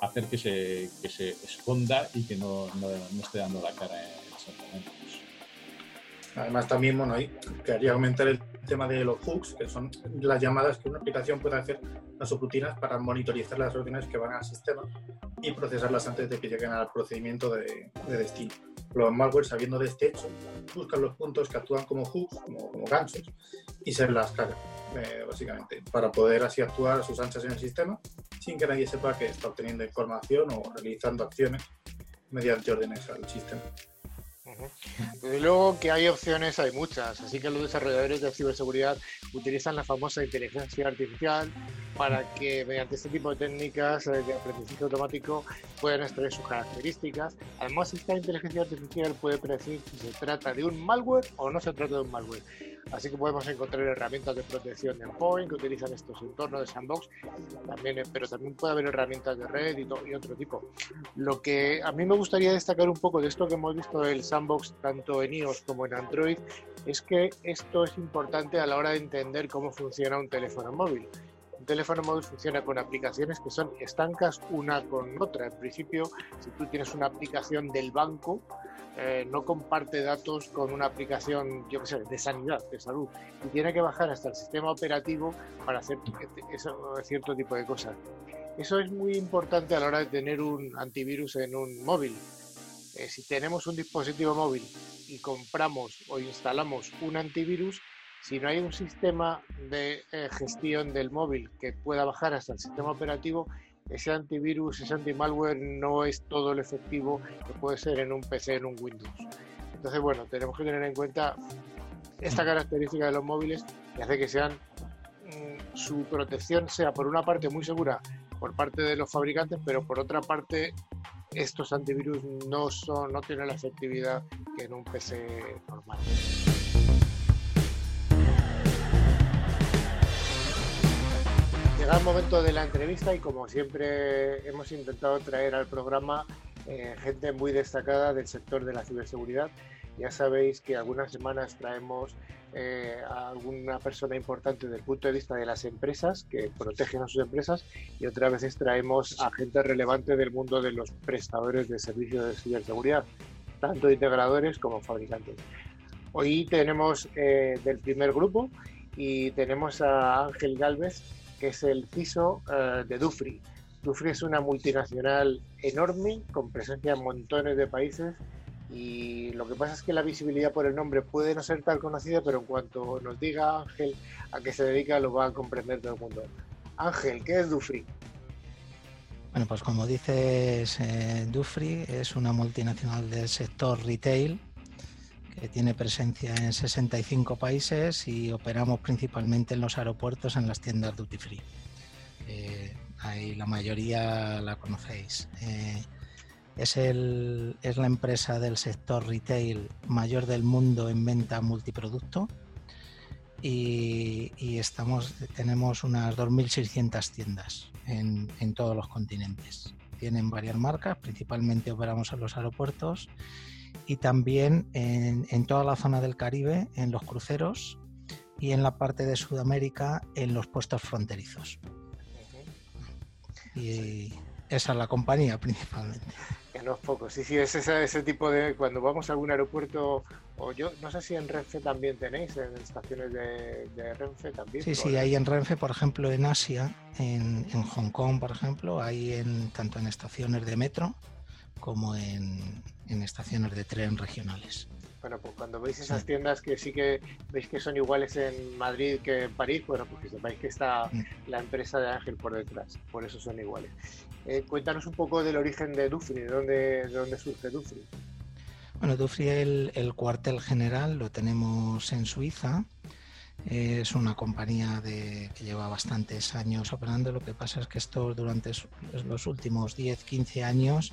hacer que se, que se esconda y que no, no, esté dando la cara en. Además, también, bueno, ahí quería aumentar el tema de los hooks, que son las llamadas que una aplicación puede hacer a sus rutinas para monitorizar las rutinas que van al sistema y procesarlas antes de que lleguen al procedimiento de, de destino. Los malware, sabiendo de este hecho, buscan los puntos que actúan como hooks, como, como ganchos, y se las cargan, eh, básicamente, para poder así actuar a sus anchas en el sistema sin que nadie sepa que está obteniendo información o realizando acciones mediante órdenes al sistema. Desde luego que hay opciones, hay muchas, así que los desarrolladores de ciberseguridad utilizan la famosa inteligencia artificial para que mediante este tipo de técnicas de aprendizaje automático puedan extraer sus características. Además, esta inteligencia artificial puede predecir si se trata de un malware o no se trata de un malware. Así que podemos encontrar herramientas de protección de endpoint que utilizan estos entornos de sandbox, también, eh, pero también puede haber herramientas de red y, y, otro tipo. Lo que a mí me gustaría destacar un poco de esto que hemos visto del sandbox tanto en iOS como en Android es que esto es importante a la hora de entender cómo funciona un teléfono móvil Un teléfono móvil funciona con aplicaciones que son estancas una con otra. En principio, si tú tienes una aplicación del banco, eh, no comparte datos con una aplicación, yo qué sé, de sanidad, de salud, y tiene que bajar hasta el sistema operativo para hacer cierto tipo de cosas. Eso es muy importante a la hora de tener un antivirus en un móvil. Eh, si tenemos un dispositivo móvil y compramos o instalamos un antivirus, si no hay un sistema de eh, gestión del móvil que pueda bajar hasta el sistema operativo, ese antivirus, ese antimalware no es todo el efectivo que puede ser en un PC, en un Windows. Entonces, bueno, tenemos que tener en cuenta esta característica de los móviles que hace que sean mm, su protección sea por una parte muy segura por parte de los fabricantes, pero por otra parte estos antivirus no son no tienen la efectividad que en un PC normal. Llega el momento de la entrevista y como siempre hemos intentado traer al programa eh, gente muy destacada del sector de la ciberseguridad. Ya sabéis que algunas semanas traemos eh, a alguna persona importante desde el punto de vista de las empresas que protegen a sus empresas y otras veces traemos a gente relevante del mundo de los prestadores de servicios de ciberseguridad, tanto integradores como fabricantes. Hoy tenemos eh, del primer grupo y tenemos a Ángel Galvez, que es el CISO eh, de Dufri. Dufri es una multinacional enorme, con presencia en montones de países y lo que pasa es que la visibilidad por el nombre puede no ser tan conocida, pero en cuanto nos diga Ángel a qué se dedica, lo va a comprender todo el mundo. Ángel, ¿qué es Dufri? Bueno, pues como dices, eh, es una multinacional del sector retail que tiene presencia en 65 países y operamos principalmente en los aeropuertos, en las tiendas duty free. Eh, ahí la mayoría la conocéis. Eh, es, el, es la empresa del sector retail mayor del mundo en venta multiproducto y, estamos, tenemos unas 2.600 tiendas en, en todos los continentes. Tienen varias marcas, principalmente operamos en los aeropuertos y también en, en, toda la zona del Caribe, en los cruceros y en la parte de Sudamérica, en los puestos fronterizos. Y esa es la compañía principalmente. Que no es poco, sí, sí, es ese, ese, tipo de. Cuando vamos a algún aeropuerto, o yo no sé si en Renfe también tenéis, en estaciones de, de Renfe también. Sí, sí, hay en Renfe, por ejemplo, en Asia, en, en Hong Kong, por ejemplo, hay en, tanto en estaciones de metro como en, en estaciones de tren regionales. Bueno, pues cuando veis esas sí. tiendas que sí que veis que son iguales en Madrid que en París, bueno, pues que sepáis que está mm. la empresa de Ángel por detrás, por eso son iguales. Eh, cuéntanos un poco del origen de Dufri, de dónde, de dónde surge Dufri. Bueno, Dufri, el, el cuartel general lo tenemos en Suiza. Es una compañía de, que lleva bastantes años operando. Lo que pasa es que esto durante los últimos 10, 15 años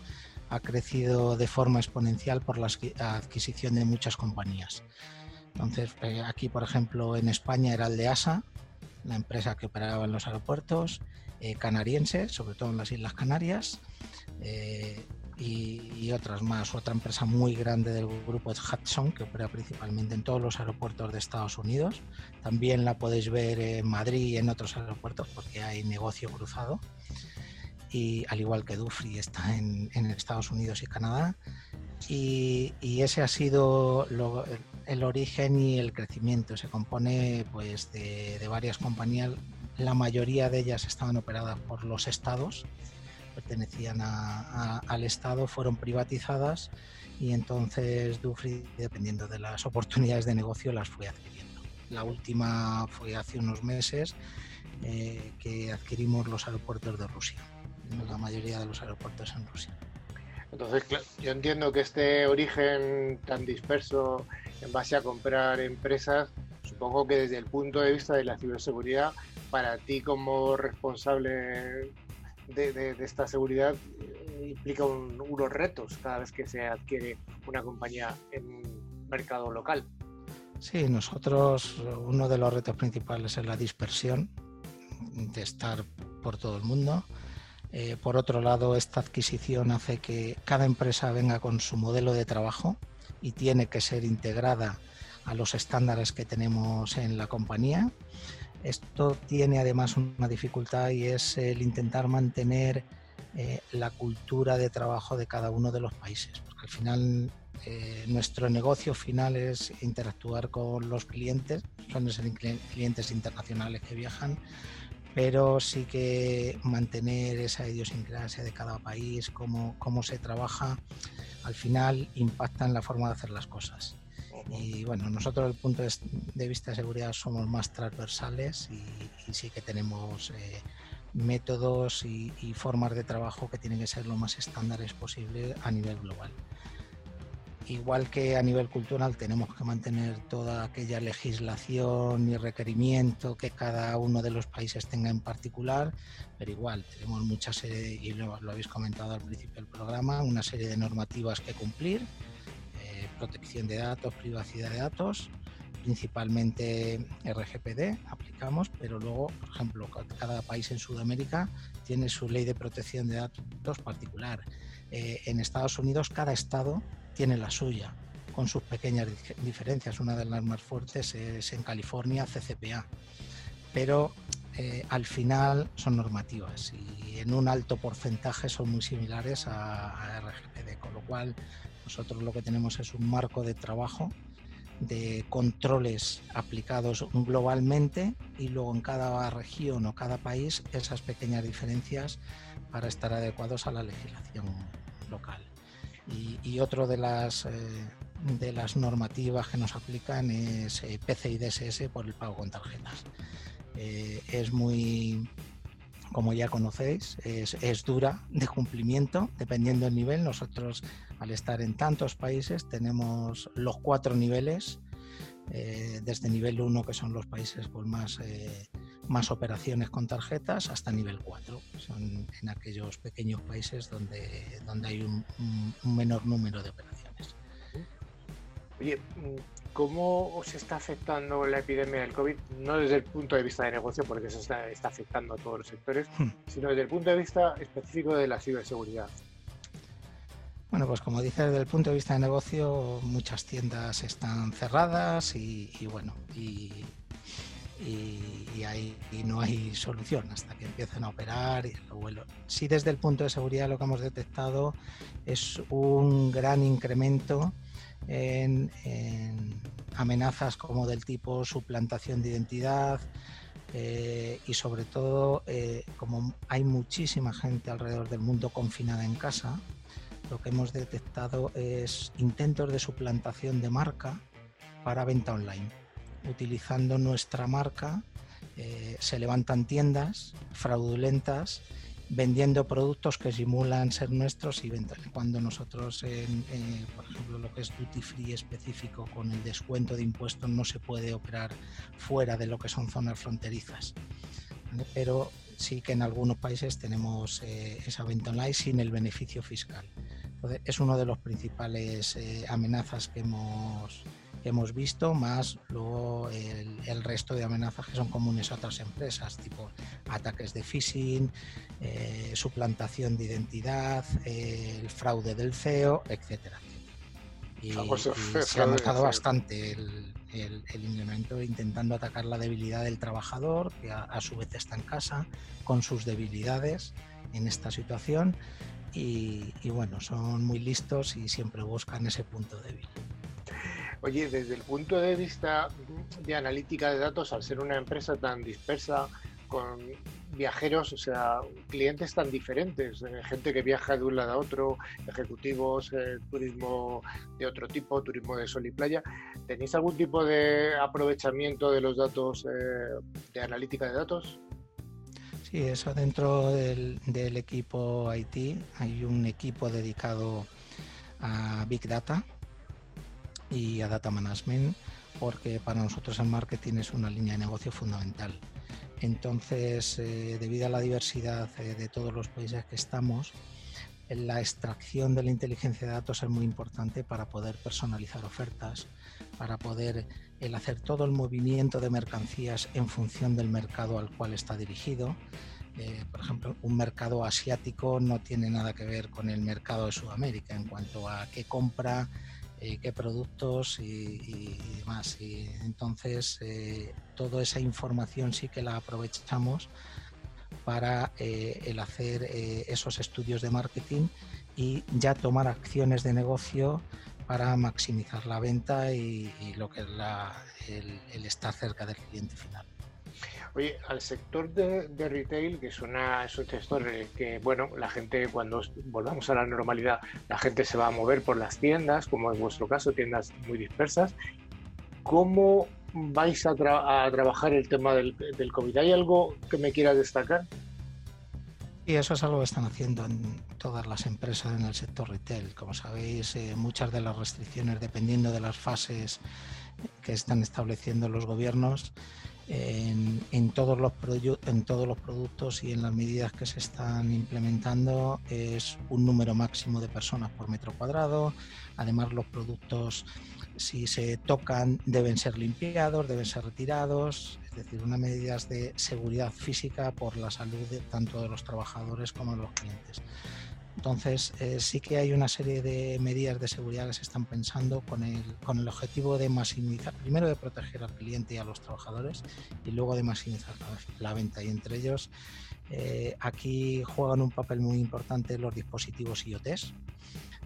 ha crecido de forma exponencial por la adquisición de muchas compañías. Entonces, eh, aquí, por ejemplo, en España era el de ASA, la empresa que operaba en los aeropuertos, eh, sobre todo en las Islas Canarias, eh, y, y, otras más. Otra empresa muy grande del grupo es Hudson, que opera principalmente en todos los aeropuertos de Estados Unidos. También la podéis ver en Madrid y en otros aeropuertos porque hay negocio cruzado y al igual que Dufry está en, en Estados Unidos y Canadá. Y, y ese ha sido lo, el origen y el crecimiento. Se compone pues, de, de, varias compañías, la mayoría de ellas estaban operadas por los estados, pertenecían a, a, al estado, fueron privatizadas y entonces Dufry, dependiendo de las oportunidades de negocio, las fue adquiriendo. La última fue hace unos meses eh, que adquirimos los aeropuertos de Rusia la mayoría de los aeropuertos en Rusia. Entonces, yo entiendo que este origen tan disperso en base a comprar empresas, supongo que desde el punto de vista de la ciberseguridad, para ti como responsable de, de, de esta seguridad, eh, implica un, unos retos cada vez que se adquiere una compañía en un mercado local. Sí, nosotros uno de los retos principales es la dispersión, de estar por todo el mundo. Eh, por otro lado, esta adquisición hace que cada empresa venga con su modelo de trabajo y tiene que ser integrada a los estándares que tenemos en la compañía. Esto tiene además una dificultad y es el intentar mantener eh, la cultura de trabajo de cada uno de los países, porque al final eh, nuestro negocio final es interactuar con los clientes, son clientes internacionales que viajan, pero sí que mantener esa idiosincrasia de cada país, cómo, cómo se trabaja, al final impacta en la forma de hacer las cosas. Y bueno, nosotros desde el punto de vista de seguridad somos más transversales y, sí que tenemos eh, métodos y, y, formas de trabajo que tienen que ser lo más estándares posible a nivel global igual que a nivel cultural tenemos que mantener toda aquella legislación y requerimiento que cada uno de los países tenga en particular, pero igual tenemos mucha serie, y lo, habéis comentado al principio del programa, una serie de normativas que cumplir, eh, protección de datos, privacidad de datos, principalmente RGPD aplicamos, pero luego, por ejemplo, cada país en Sudamérica tiene su ley de protección de datos particular. Eh, en Estados Unidos cada estado tiene la suya, con sus pequeñas diferencias. Una de las más fuertes es en California, CCPA. Pero eh, al final son normativas y en un alto porcentaje son muy similares a, RGPD, con lo cual nosotros lo que tenemos es un marco de trabajo de controles aplicados globalmente y luego en cada región o cada país esas pequeñas diferencias para estar adecuados a la legislación local. Y, otro de las, eh, de las normativas que nos aplican es eh, PCI DSS por el pago con tarjetas. Eh, es muy, como ya conocéis, es, es, dura de cumplimiento, dependiendo del nivel. Nosotros, al estar en tantos países, tenemos los cuatro niveles, desde nivel 1, que son los países con más más operaciones con tarjetas hasta nivel 4. Son en aquellos pequeños países donde, donde hay un, menor número de operaciones. Oye, ¿cómo os está afectando la epidemia del COVID? No desde el punto de vista de negocio, porque eso está, está afectando a todos los sectores, hmm. sino desde el punto de vista específico de la ciberseguridad. Bueno, pues como dices, desde el punto de vista de negocio, muchas tiendas están cerradas y, y bueno, y, y, no hay solución hasta que empiecen a operar y el vuelo. Sí, desde el punto de seguridad lo que hemos detectado es un gran incremento en, amenazas como del tipo suplantación de identidad eh, y sobre todo eh, como hay muchísima gente alrededor del mundo confinada en casa, lo que hemos detectado es intentos de suplantación de marca para venta online utilizando nuestra marca, eh, se levantan tiendas fraudulentas vendiendo productos que simulan ser nuestros y ventas. Cuando nosotros, por ejemplo, lo que es duty free específico con el descuento de impuestos no se puede operar fuera de lo que son zonas fronterizas. Pero sí que en algunos países tenemos eh, esa venta online sin el beneficio fiscal. Es uno de los principales eh, amenazas que hemos hemos visto, más luego el, resto de amenazas que son comunes a otras empresas, tipo ataques de phishing, eh, suplantación de identidad, el fraude del CEO, etcétera. Y, se ha notado bastante el, el, incremento intentando atacar la debilidad del trabajador, que a, su vez está en casa, con sus debilidades en esta situación. Y bueno, son muy listos y siempre buscan ese punto débil. Oye, desde el punto de vista de analítica de datos, al ser una empresa tan dispersa, con viajeros, o sea, clientes tan diferentes, eh, gente que viaja de un lado a otro, ejecutivos, eh, turismo de otro tipo, turismo de sol y playa, ¿tenéis algún tipo de aprovechamiento de los datos eh, de analítica de datos? Sí, eso dentro del, equipo IT hay un equipo dedicado a Big Data, y a Data Management, porque para nosotros el marketing es una línea de negocio fundamental. Entonces, eh, debido a la diversidad eh, de todos los países que estamos, la extracción de la inteligencia de datos es muy importante para poder personalizar ofertas, para poder el hacer todo el movimiento de mercancías en función del mercado al cual está dirigido. Eh, por ejemplo, un mercado asiático no tiene nada que ver con el mercado de Sudamérica en cuanto a qué compra, eh, qué productos y, demás. Y entonces, eh, toda esa información sí que la aprovechamos para eh, el hacer esos estudios de marketing y ya tomar acciones de negocio para maximizar la venta y, lo que es el estar cerca del cliente final. Oye, al sector de, retail, que es, una, es un sector que, bueno, la gente cuando volvamos a la normalidad, la gente se va a mover por las tiendas, como en vuestro caso, tiendas muy dispersas. ¿Cómo vais a, trabajar el tema del, del, COVID? ¿Hay algo que me quieras destacar? Y eso es algo que están haciendo en todas las empresas en el sector retail. Como sabéis, eh, muchas de las restricciones, dependiendo de las fases que están estableciendo los gobiernos, en, todos los en todos los productos y en las medidas que se están implementando es un número máximo de personas por metro cuadrado. Además, los productos, si se tocan, deben ser limpiados, deben ser retirados. Es decir, unas medidas de seguridad física por la salud de, tanto de los trabajadores como de los clientes. Entonces, eh, sí que hay una serie de medidas de seguridad que se están pensando con el, con el objetivo de maximizar, primero de proteger al cliente y a los trabajadores y luego de maximizar la, venta. Y entre ellos, eh, aquí juegan un papel muy importante los dispositivos IoTs.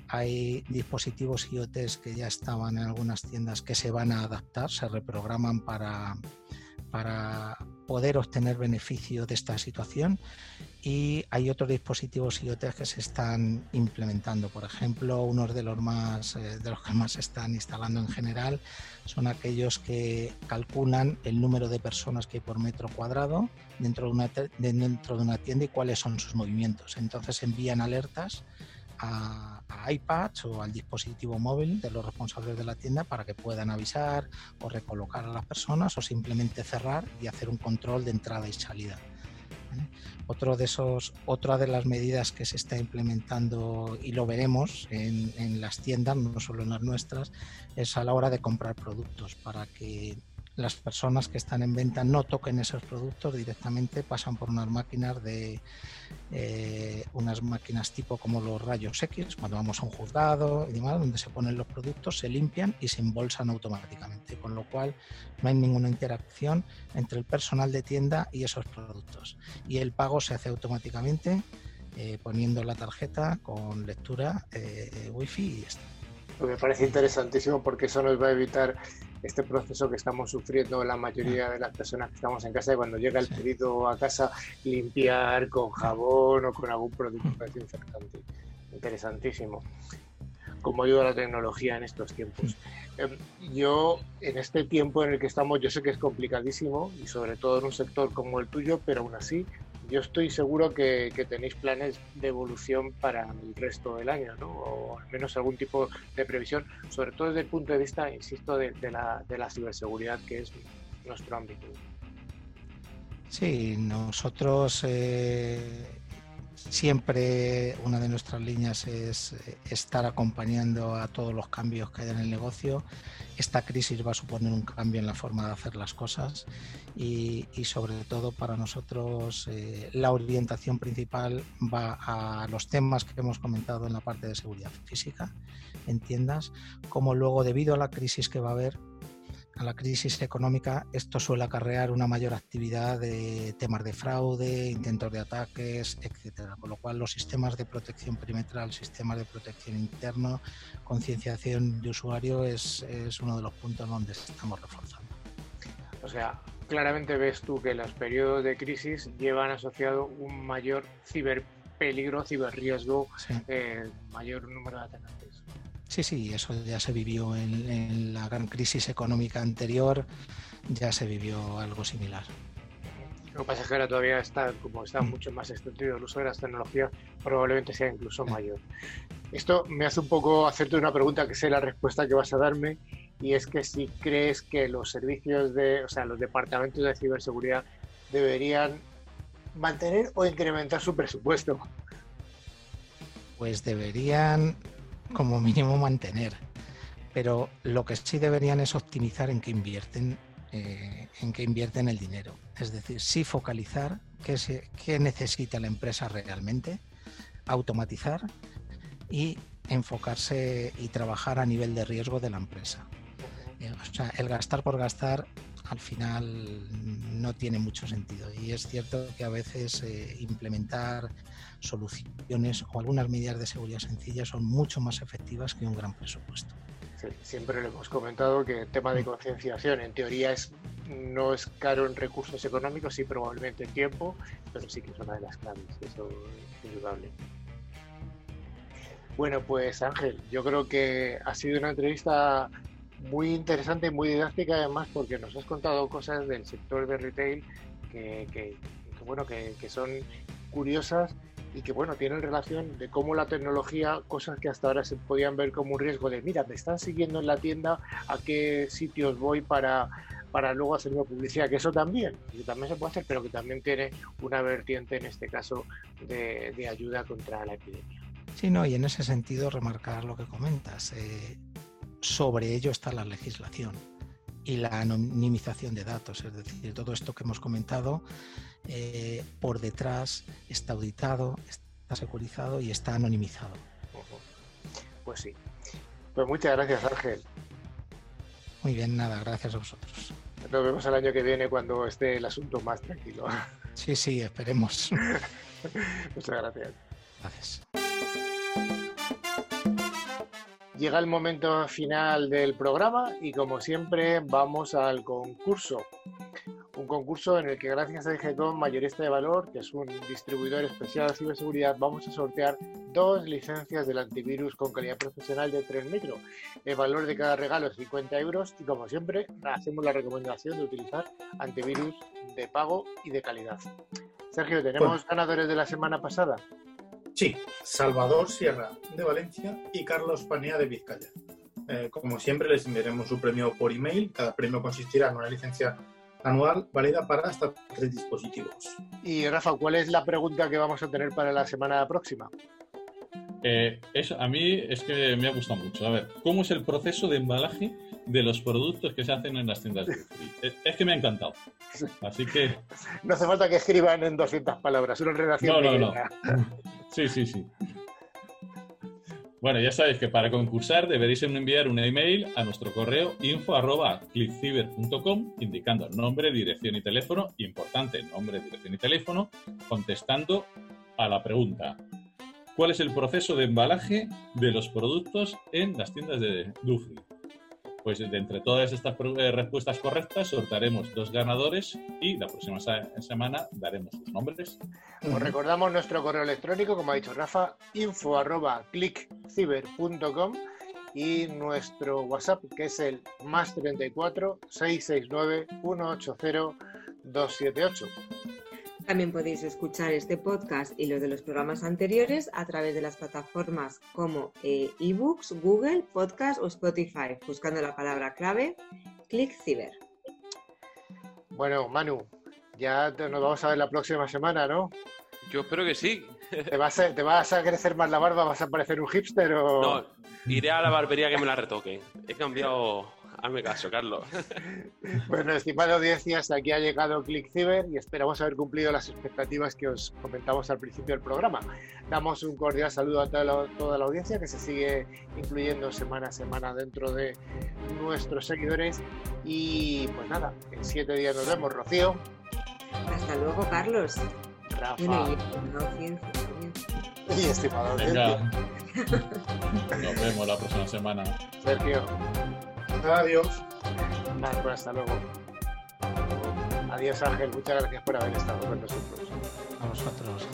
Hay dispositivos IoTs que ya estaban en algunas tiendas que se van a adaptar, se reprograman para, para poder obtener beneficio de esta situación y hay otros dispositivos IoT que se están implementando. Por ejemplo, uno de los más eh, de los que más se están instalando en general son aquellos que calculan el número de personas que hay por metro cuadrado dentro de una, dentro de una tienda y cuáles son sus movimientos. Entonces envían alertas a, a iPads o al dispositivo móvil de los responsables de la tienda para que puedan avisar o recolocar a las personas o simplemente cerrar y hacer un control de entrada y salida. De esos, otra de las medidas que se está implementando y lo veremos en las tiendas, no solo en las nuestras, es a la hora de comprar productos para que las personas que están en venta no toquen esos productos directamente, pasan por unas máquinas de eh, unas máquinas tipo como los rayos X, cuando vamos a un juzgado y demás, donde se ponen los productos, se limpian y se embolsan automáticamente, con lo cual no hay ninguna interacción entre el personal de tienda y esos productos. Y el pago se hace automáticamente eh, poniendo la tarjeta con lectura eh, wifi y esto. Me parece interesantísimo porque eso nos va a evitar este proceso que estamos sufriendo la mayoría de las personas que estamos en casa y cuando llega el pedido a casa limpiar con jabón o con algún producto desinfectante. Interesantísimo. Cómo ayuda la tecnología en estos tiempos. Em, yo, en este tiempo en el que estamos, yo sé que es complicadísimo y sobre todo en un sector como el tuyo, pero aún así yo estoy seguro que, tenéis planes de evolución para el resto del año, ¿no? o al menos algún tipo de previsión, sobre todo desde el punto de vista, insisto, de, la, de la ciberseguridad, que es nuestro ámbito. Sí, nosotros eh, Siempre una de nuestras líneas es eh, estar acompañando a todos los cambios que hay en el negocio. Esta crisis va a suponer un cambio en la forma de hacer las cosas y, sobre todo para nosotros eh, la orientación principal va a los temas que hemos comentado en la parte de seguridad física en tiendas, como luego debido a la crisis que va a haber a la crisis económica, esto suele acarrear una mayor actividad de temas de fraude, intentos de ataques, etcétera. Con lo cual, los sistemas de protección perimetral, sistemas de protección interno, concienciación de usuario es, es uno de los puntos donde estamos reforzando. O sea, claramente ves tú que los periodos de crisis llevan asociado un mayor ciberpeligro, ciberriesgo, eh, mayor número de atacantes. Sí, sí, eso ya se vivió en, la gran crisis económica anterior, ya se vivió algo similar. Lo que pasa es que ahora todavía está, como está mm. mucho más extendido el uso de las tecnologías, probablemente sea incluso mayor. Esto me hace un poco hacerte una pregunta que sé la respuesta que vas a darme, y es que si crees que los servicios de, o sea, los departamentos de ciberseguridad deberían mantener o incrementar su presupuesto. Pues deberían como mínimo mantener. Pero lo que sí deberían es optimizar en qué invierten, eh, en qué invierten el dinero. Es decir, sí focalizar qué, qué necesita la empresa realmente, automatizar y enfocarse y trabajar a nivel de riesgo de la empresa. Eh, o sea, el gastar por gastar al final no tiene mucho sentido. Y es cierto que a veces eh, implementar soluciones o algunas medidas de seguridad sencillas son mucho más efectivas que un gran presupuesto. siempre le hemos comentado que el tema de mm. concienciación en teoría es no es caro en recursos económicos, sí probablemente en tiempo, pero sí que es una de las claves, eso es indudable. Bueno, pues Ángel, yo creo que ha sido una entrevista muy interesante y muy didáctica además porque nos has contado cosas del sector de retail que, bueno que, son curiosas y que bueno tienen relación de cómo la tecnología cosas que hasta ahora se podían ver como un riesgo de mira me están siguiendo en la tienda a qué sitios voy para para luego hacer una publicidad que eso también que también se puede hacer pero que también tiene una vertiente en este caso de, de ayuda contra la epidemia Sí, no, y en ese sentido remarcar lo que comentas. Eh, sobre ello está la legislación y la anonimización de datos, es decir, todo esto que hemos comentado eh, por detrás está auditado, está securizado y está anonimizado. Pues sí. Pues muchas gracias, Ángel. Muy bien, nada, gracias a vosotros. Nos vemos el año que viene cuando esté el asunto más tranquilo. Sí, sí, esperemos. muchas gracias. Gracias. Llega el momento final del programa y como siempre vamos al concurso. Un concurso en el que gracias a DGCOM Mayorista de Valor, que es un distribuidor especial de ciberseguridad, vamos a sortear dos licencias del antivirus con calidad profesional de 3 micro. El valor de cada regalo es 50 euros y como siempre hacemos la recomendación de utilizar antivirus de pago y de calidad. Sergio, ¿tenemos ganadores de la semana pasada? Sí, Salvador Sierra de Valencia y Carlos Panea de Vizcaya. Eh, como siempre, les enviaremos su premio por email. Cada premio consistirá en una licencia anual válida para hasta tres dispositivos. Y Rafa, ¿cuál es la pregunta que vamos a tener para la semana próxima? Eh, eso, a mí es que me ha gustado mucho. A ver, ¿cómo es el proceso de embalaje de los productos que se hacen en las tiendas de Es que me ha encantado. Así que... No hace falta que escriban en 200 palabras, una redacción. No, no, no. Sí, sí, sí. Bueno, ya sabéis que para concursar deberéis enviar un email a nuestro correo info.clickciber.com indicando nombre, dirección y teléfono, importante, nombre, dirección y teléfono, contestando a la pregunta ¿Cuál es el proceso de embalaje de los productos en las tiendas de Dufry? Pues de entre todas estas eh, respuestas correctas sortaremos dos ganadores y la próxima semana daremos sus nombres. Os recordamos nuestro correo electrónico, como ha dicho Rafa, info clickciber.com y nuestro WhatsApp que es el más 34 669 180 278. También podéis escuchar este podcast y los de los programas anteriores a través de las plataformas como eh, eBooks, Google, Podcast o Spotify, buscando la palabra clave Click Ciber. Bueno, Manu, ya nos vamos a ver la próxima semana, ¿no? Yo espero que sí. ¿Te vas, a, ¿Te vas a crecer más la barba? ¿Vas a parecer un hipster o...? No, iré a la barbería que me la retoque. He cambiado Hazme caso, Carlos. Bueno, estimada audiencia, hasta aquí ha llegado ClickCiber y esperamos haber cumplido las expectativas que os comentamos al principio del programa. Damos un cordial saludo a toda la, audiencia que se sigue incluyendo semana a semana dentro de nuestros seguidores. Y pues nada, en siete días nos vemos, Rocío. Hasta luego, Carlos. Rafa. y estimado audiencia. Nos vemos la próxima semana. Sergio. Adiós. Marco, hasta luego. Adiós Ángel, muchas gracias por haber estado con nosotros. A vosotros.